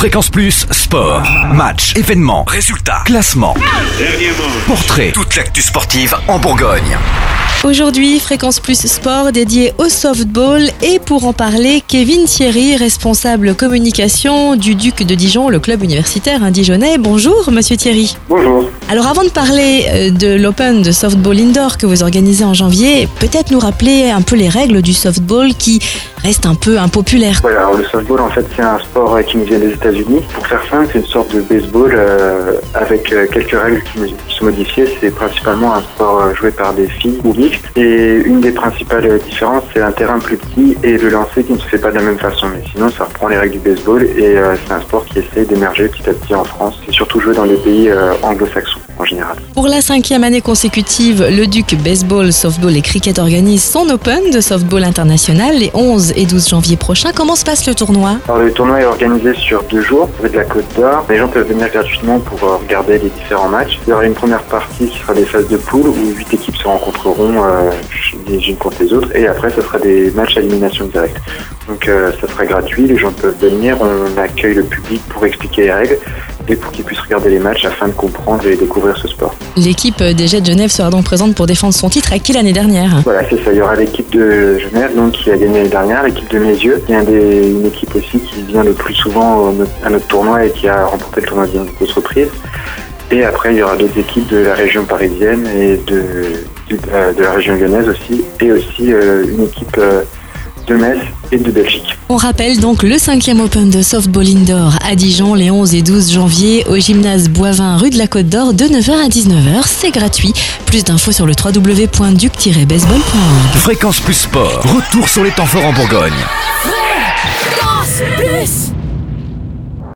Fréquence Plus, sport, match, événements, résultats, classement, portrait, toute l'actu sportive en Bourgogne. Aujourd'hui, Fréquence Plus Sport dédié au softball et pour en parler, Kevin Thierry, responsable communication du Duc de Dijon, le club universitaire indijonnais. Bonjour Monsieur Thierry. Bonjour. Alors avant de parler euh, de l'Open de softball indoor que vous organisez en janvier, peut-être nous rappeler un peu les règles du softball qui reste un peu impopulaire. Voilà, alors le softball en fait c'est un sport qui nous vient des États-Unis. Pour faire simple, c'est une sorte de baseball euh, avec euh, quelques règles qui sont modifiées. C'est principalement un sport joué par des filles ou mixte. Et une des principales différences, c'est un terrain plus petit et le lancer qui ne se fait pas de la même façon. Mais sinon, ça reprend les règles du baseball et c'est un sport qui essaie d'émerger petit à petit en France. C'est surtout joué dans les pays anglo-saxons en général. Pour la cinquième année consécutive, le Duc Baseball, Softball et Cricket organise son Open de softball international les 11 et 12 janvier prochains. Comment se passe le tournoi? Alors le tournoi est organisé sur deux jours, avec de la Côte d'Or. Les gens peuvent venir gratuitement pour euh, regarder les différents matchs. Il y aura une première partie qui sera des phases de poule où huit équipes se rencontreront euh, les unes contre les autres et après ce sera des matchs à élimination directe. Donc euh, ça sera gratuit, les gens peuvent venir, on accueille le public pour expliquer les règles et pour qu'ils puissent regarder les matchs afin de comprendre et découvrir ce sport. L'équipe des Jets de Genève sera donc présente pour défendre son titre acquis l'année dernière. Voilà, c'est ça. Il y aura l'équipe de Genève donc, qui a gagné l'année dernière, l'équipe de a un des- une équipe aussi qui vient le plus souvent à notre tournoi et qui a remporté le tournoi de grosse reprise. Et après, il y aura d'autres équipes de la région parisienne et de, de, de la région lyonnaise aussi. Et aussi euh, une équipe euh, de Metz et de Belgique. On rappelle donc le cinquième Open de softball indoor à Dijon les 11 et 12 janvier au gymnase Boivin rue de la Côte d'Or de 9h à 19h. C'est gratuit. Plus d'infos sur le www.duc-baseball.org. Fréquence Plus Sport, retour sur les temps forts en Bourgogne.